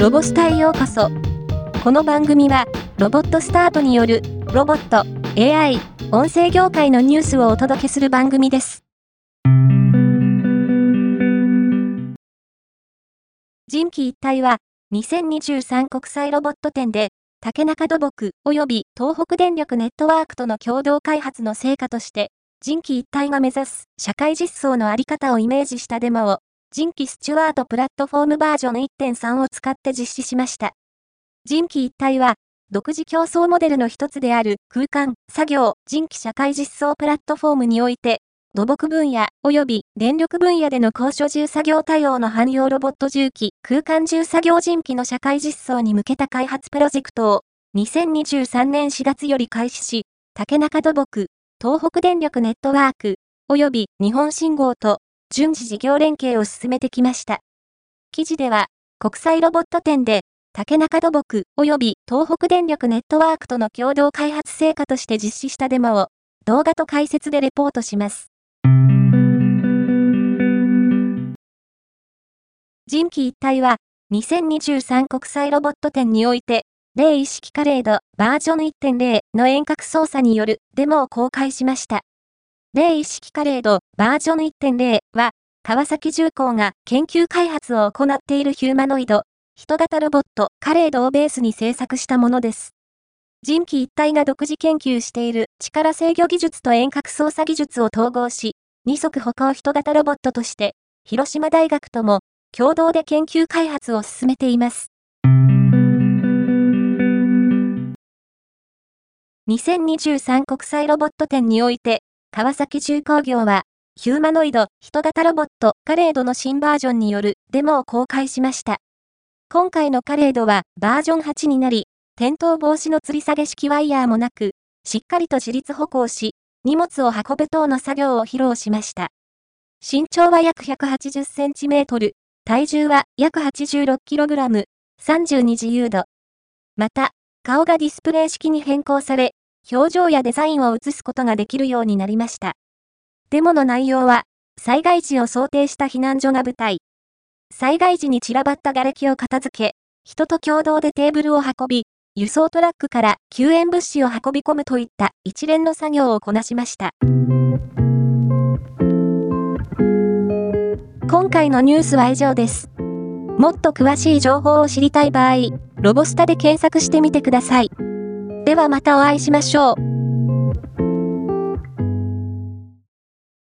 ロボスタへようこそ。この番組は、ロボットスタートによる、ロボット、AI、音声業界のニュースをお届けする番組です。人機一体は、2023国際ロボット展で、竹中土木及び東北電力ネットワークとの共同開発の成果として、人機一体が目指す社会実装のあり方をイメージしたデモを人機スチュワートプラットフォームバージョン1.3を使って実施しました。人機一体は、独自競争モデルの一つである空間、作業、人機社会実装プラットフォームにおいて、土木分野及び電力分野での高所重作業対応の汎用ロボット重機、空間重作業人機の社会実装に向けた開発プロジェクトを2023年4月より開始し、竹中土木、東北電力ネットワーク、及び日本信号と順次事業連携を進めてきました。記事では、国際ロボット展で、竹中土木及び東北電力ネットワークとの共同開発成果として実施したデモを動画と解説でレポートします。人機一体は2023国際ロボット展において、例意識カレードバージョン1.0の遠隔操作によるデモを公開しました。例意識カレードバージョン1.0は、川崎重工が研究開発を行っているヒューマノイド、人型ロボットカレードをベースに制作したものです。人機一体が独自研究している力制御技術と遠隔操作技術を統合し、二足歩行人型ロボットとして、広島大学とも共同で研究開発を進めています。2023国際ロボット展において、川崎重工業は、ヒューマノイド、人型ロボット、カレードの新バージョンによるデモを公開しました。今回のカレードはバージョン8になり、転倒防止の吊り下げ式ワイヤーもなく、しっかりと自立歩行し、荷物を運ぶ等の作業を披露しました。身長は約180センチメートル、体重は約86キログラム、32自由度。また、顔がディスプレイ式に変更され、表情やデザインを映すことができるようになりました。デモの内容は、災害時を想定した避難所が舞台。災害時に散らばった瓦礫を片付け、人と共同でテーブルを運び、輸送トラックから救援物資を運び込むといった一連の作業をこなしました。今回のニュースは以上です。もっと詳しい情報を知りたい場合、ロボスタで検索してみてください。ではまたお会いしましょう。